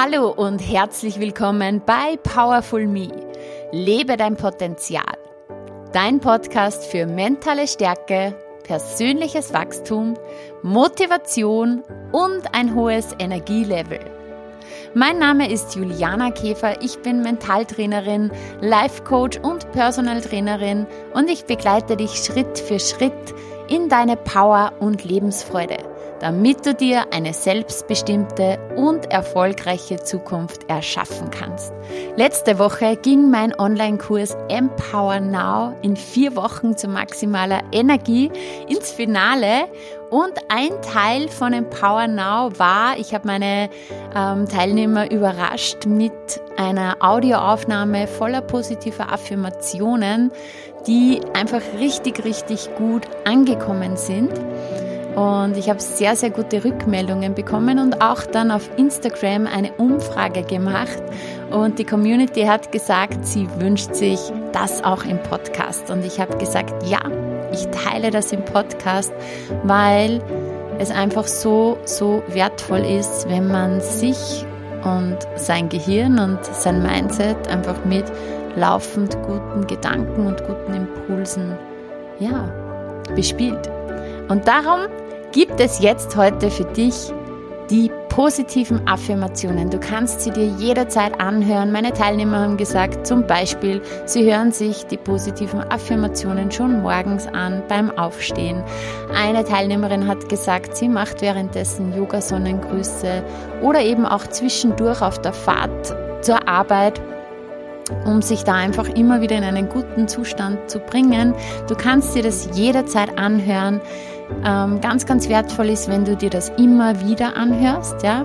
Hallo und herzlich willkommen bei Powerful Me. Lebe dein Potenzial. Dein Podcast für mentale Stärke, persönliches Wachstum, Motivation und ein hohes Energielevel. Mein Name ist Juliana Käfer, ich bin Mentaltrainerin, Life Coach und Personal Trainerin und ich begleite dich Schritt für Schritt in deine Power und Lebensfreude damit du dir eine selbstbestimmte und erfolgreiche Zukunft erschaffen kannst. Letzte Woche ging mein Online-Kurs Empower Now in vier Wochen zu maximaler Energie ins Finale und ein Teil von Empower Now war, ich habe meine ähm, Teilnehmer überrascht mit einer Audioaufnahme voller positiver Affirmationen, die einfach richtig, richtig gut angekommen sind. Und ich habe sehr, sehr gute Rückmeldungen bekommen und auch dann auf Instagram eine Umfrage gemacht. Und die Community hat gesagt, sie wünscht sich das auch im Podcast. Und ich habe gesagt, ja, ich teile das im Podcast, weil es einfach so, so wertvoll ist, wenn man sich und sein Gehirn und sein Mindset einfach mit laufend guten Gedanken und guten Impulsen, ja, bespielt. Und darum gibt es jetzt heute für dich die positiven Affirmationen. Du kannst sie dir jederzeit anhören. Meine Teilnehmer haben gesagt, zum Beispiel, sie hören sich die positiven Affirmationen schon morgens an beim Aufstehen. Eine Teilnehmerin hat gesagt, sie macht währenddessen Yoga-Sonnengrüße oder eben auch zwischendurch auf der Fahrt zur Arbeit um sich da einfach immer wieder in einen guten Zustand zu bringen. Du kannst dir das jederzeit anhören ähm, ganz, ganz wertvoll ist, wenn du dir das immer wieder anhörst, ja,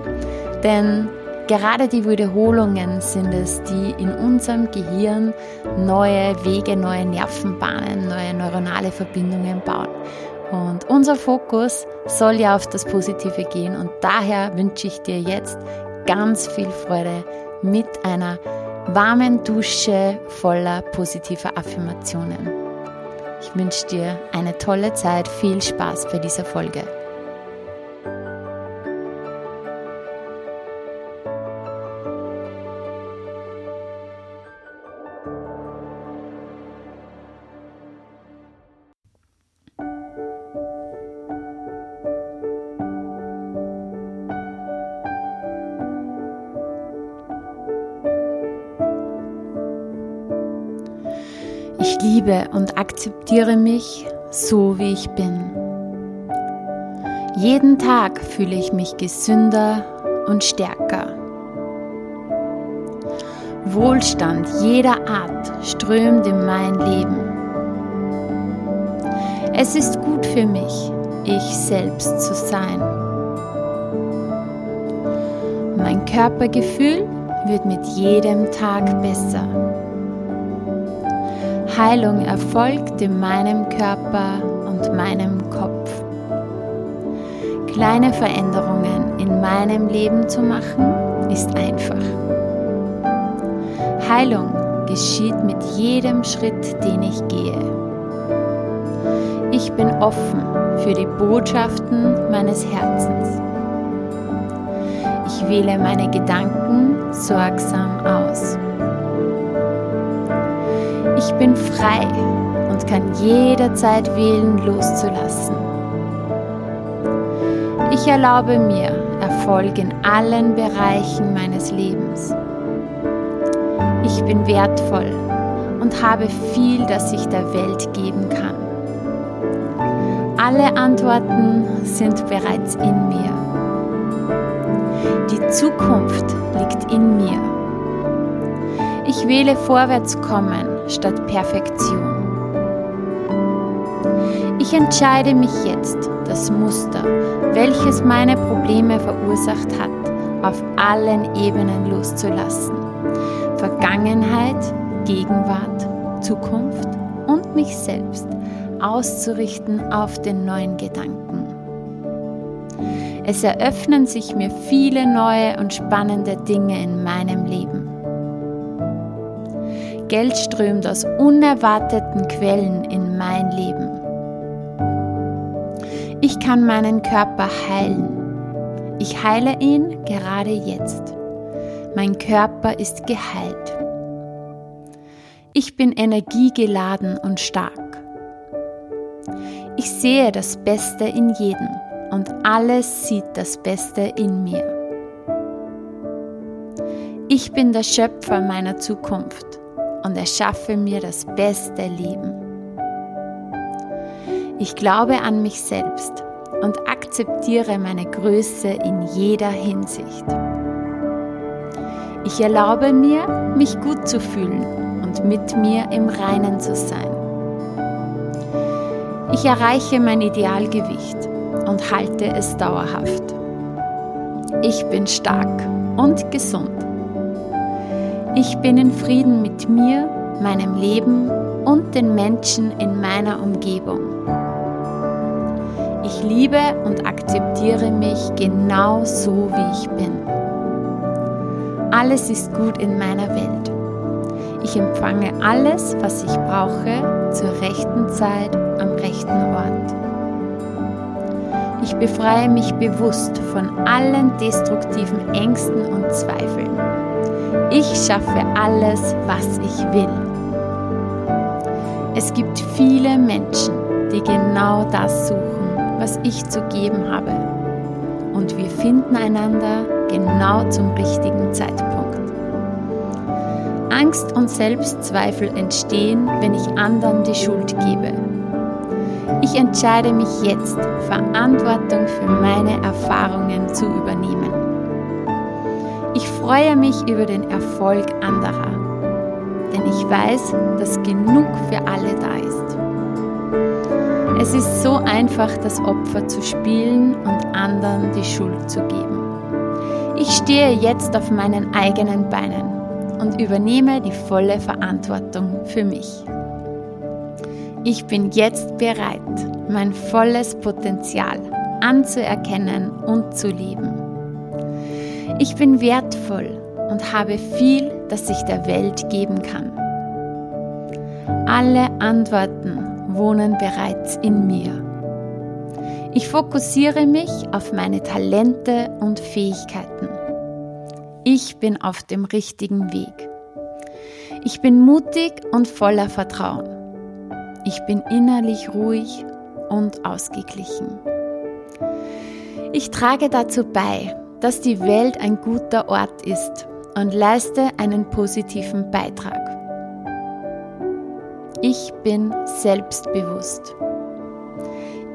denn gerade die Wiederholungen sind es, die in unserem Gehirn neue Wege, neue Nervenbahnen, neue neuronale Verbindungen bauen. Und unser Fokus soll ja auf das Positive gehen und daher wünsche ich dir jetzt ganz viel Freude mit einer warmen Dusche voller positiver Affirmationen. Ich wünsche dir eine tolle Zeit, viel Spaß bei dieser Folge. Liebe und akzeptiere mich so, wie ich bin. Jeden Tag fühle ich mich gesünder und stärker. Wohlstand jeder Art strömt in mein Leben. Es ist gut für mich, ich selbst zu sein. Mein Körpergefühl wird mit jedem Tag besser. Heilung erfolgt in meinem Körper und meinem Kopf. Kleine Veränderungen in meinem Leben zu machen, ist einfach. Heilung geschieht mit jedem Schritt, den ich gehe. Ich bin offen für die Botschaften meines Herzens. Ich wähle meine Gedanken sorgsam aus. Ich bin frei und kann jederzeit wählen, loszulassen. Ich erlaube mir Erfolg in allen Bereichen meines Lebens. Ich bin wertvoll und habe viel, das ich der Welt geben kann. Alle Antworten sind bereits in mir. Die Zukunft liegt in mir. Ich wähle Vorwärtskommen statt Perfektion. Ich entscheide mich jetzt, das Muster, welches meine Probleme verursacht hat, auf allen Ebenen loszulassen. Vergangenheit, Gegenwart, Zukunft und mich selbst auszurichten auf den neuen Gedanken. Es eröffnen sich mir viele neue und spannende Dinge in meinem Leben. Geld strömt aus unerwarteten Quellen in mein Leben. Ich kann meinen Körper heilen. Ich heile ihn gerade jetzt. Mein Körper ist geheilt. Ich bin energiegeladen und stark. Ich sehe das Beste in jedem und alles sieht das Beste in mir. Ich bin der Schöpfer meiner Zukunft und erschaffe mir das beste Leben. Ich glaube an mich selbst und akzeptiere meine Größe in jeder Hinsicht. Ich erlaube mir, mich gut zu fühlen und mit mir im Reinen zu sein. Ich erreiche mein Idealgewicht und halte es dauerhaft. Ich bin stark und gesund. Ich bin in Frieden mit mir, meinem Leben und den Menschen in meiner Umgebung. Ich liebe und akzeptiere mich genau so, wie ich bin. Alles ist gut in meiner Welt. Ich empfange alles, was ich brauche, zur rechten Zeit am rechten Ort. Ich befreie mich bewusst von allen destruktiven Ängsten und Zweifeln. Ich schaffe alles, was ich will. Es gibt viele Menschen, die genau das suchen, was ich zu geben habe. Und wir finden einander genau zum richtigen Zeitpunkt. Angst und Selbstzweifel entstehen, wenn ich anderen die Schuld gebe ich entscheide mich jetzt, Verantwortung für meine Erfahrungen zu übernehmen. Freue mich über den Erfolg anderer, denn ich weiß, dass genug für alle da ist. Es ist so einfach, das Opfer zu spielen und anderen die Schuld zu geben. Ich stehe jetzt auf meinen eigenen Beinen und übernehme die volle Verantwortung für mich. Ich bin jetzt bereit, mein volles Potenzial anzuerkennen und zu leben. Ich bin wertvoll und habe viel, das ich der Welt geben kann. Alle Antworten wohnen bereits in mir. Ich fokussiere mich auf meine Talente und Fähigkeiten. Ich bin auf dem richtigen Weg. Ich bin mutig und voller Vertrauen. Ich bin innerlich ruhig und ausgeglichen. Ich trage dazu bei, dass die Welt ein guter Ort ist und leiste einen positiven Beitrag. Ich bin selbstbewusst.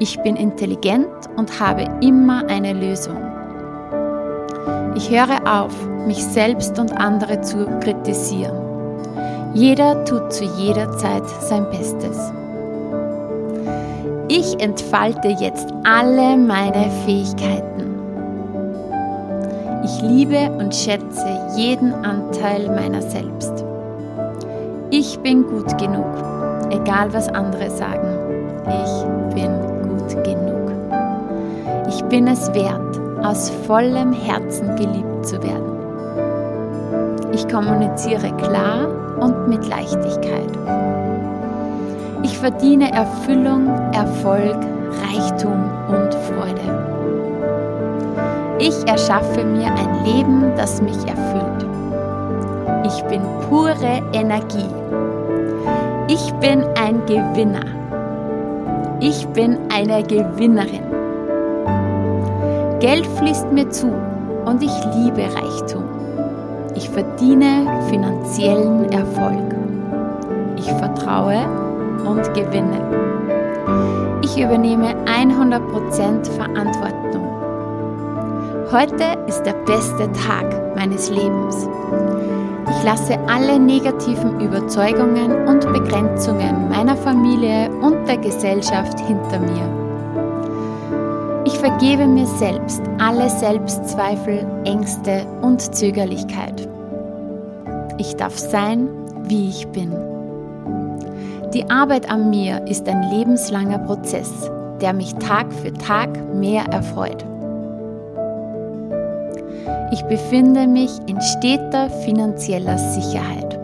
Ich bin intelligent und habe immer eine Lösung. Ich höre auf, mich selbst und andere zu kritisieren. Jeder tut zu jeder Zeit sein Bestes. Ich entfalte jetzt alle meine Fähigkeiten. Ich liebe und schätze jeden Anteil meiner selbst. Ich bin gut genug, egal was andere sagen. Ich bin gut genug. Ich bin es wert, aus vollem Herzen geliebt zu werden. Ich kommuniziere klar und mit Leichtigkeit. Ich verdiene Erfüllung, Erfolg, Reichtum und Freude. Ich erschaffe mir ein Leben, das mich erfüllt. Ich bin pure Energie. Ich bin ein Gewinner. Ich bin eine Gewinnerin. Geld fließt mir zu und ich liebe Reichtum. Ich verdiene finanziellen Erfolg. Ich vertraue und gewinne. Ich übernehme 100% Verantwortung. Heute ist der beste Tag meines Lebens. Ich lasse alle negativen Überzeugungen und Begrenzungen meiner Familie und der Gesellschaft hinter mir. Ich vergebe mir selbst alle Selbstzweifel, Ängste und Zögerlichkeit. Ich darf sein, wie ich bin. Die Arbeit an mir ist ein lebenslanger Prozess, der mich Tag für Tag mehr erfreut. Ich befinde mich in steter finanzieller Sicherheit.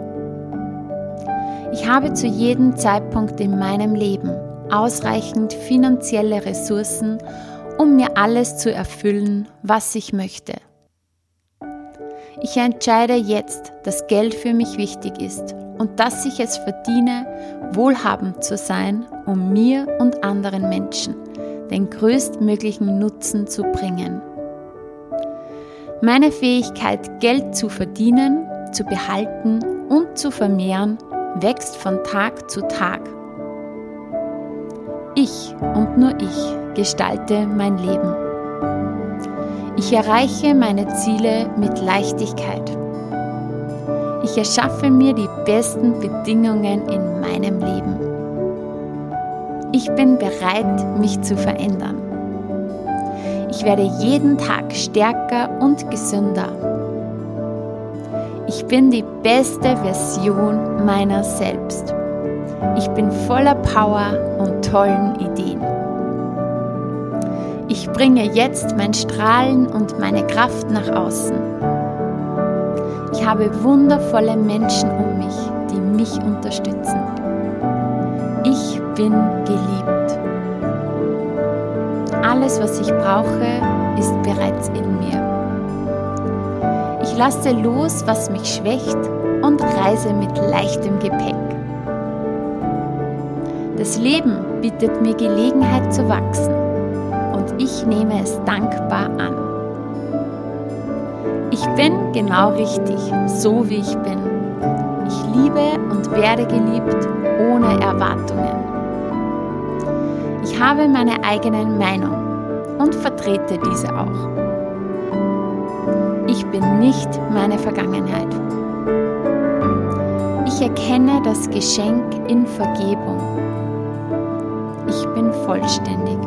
Ich habe zu jedem Zeitpunkt in meinem Leben ausreichend finanzielle Ressourcen, um mir alles zu erfüllen, was ich möchte. Ich entscheide jetzt, dass Geld für mich wichtig ist und dass ich es verdiene, wohlhabend zu sein, um mir und anderen Menschen den größtmöglichen Nutzen zu bringen. Meine Fähigkeit, Geld zu verdienen, zu behalten und zu vermehren, wächst von Tag zu Tag. Ich und nur ich gestalte mein Leben. Ich erreiche meine Ziele mit Leichtigkeit. Ich erschaffe mir die besten Bedingungen in meinem Leben. Ich bin bereit, mich zu verändern. Ich werde jeden Tag stärker und gesünder. Ich bin die beste Version meiner selbst. Ich bin voller Power und tollen Ideen. Ich bringe jetzt mein Strahlen und meine Kraft nach außen. Ich habe wundervolle Menschen um mich, die mich unterstützen. Ich bin geliebt. Alles, was ich brauche, ist bereits in mir. Ich lasse los, was mich schwächt und reise mit leichtem Gepäck. Das Leben bietet mir Gelegenheit zu wachsen und ich nehme es dankbar an. Ich bin genau richtig, so wie ich bin. Ich liebe und werde geliebt ohne Erwartungen. Ich habe meine eigene Meinung und vertrete diese auch. Ich bin nicht meine Vergangenheit. Ich erkenne das Geschenk in Vergebung. Ich bin vollständig.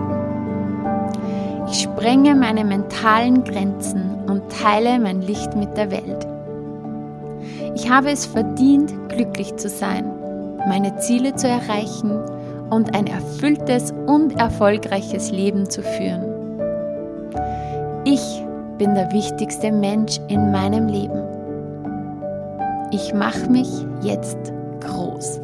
Ich sprenge meine mentalen Grenzen und teile mein Licht mit der Welt. Ich habe es verdient, glücklich zu sein, meine Ziele zu erreichen und ein erfülltes und erfolgreiches Leben zu führen. Ich bin der wichtigste Mensch in meinem Leben. Ich mache mich jetzt groß.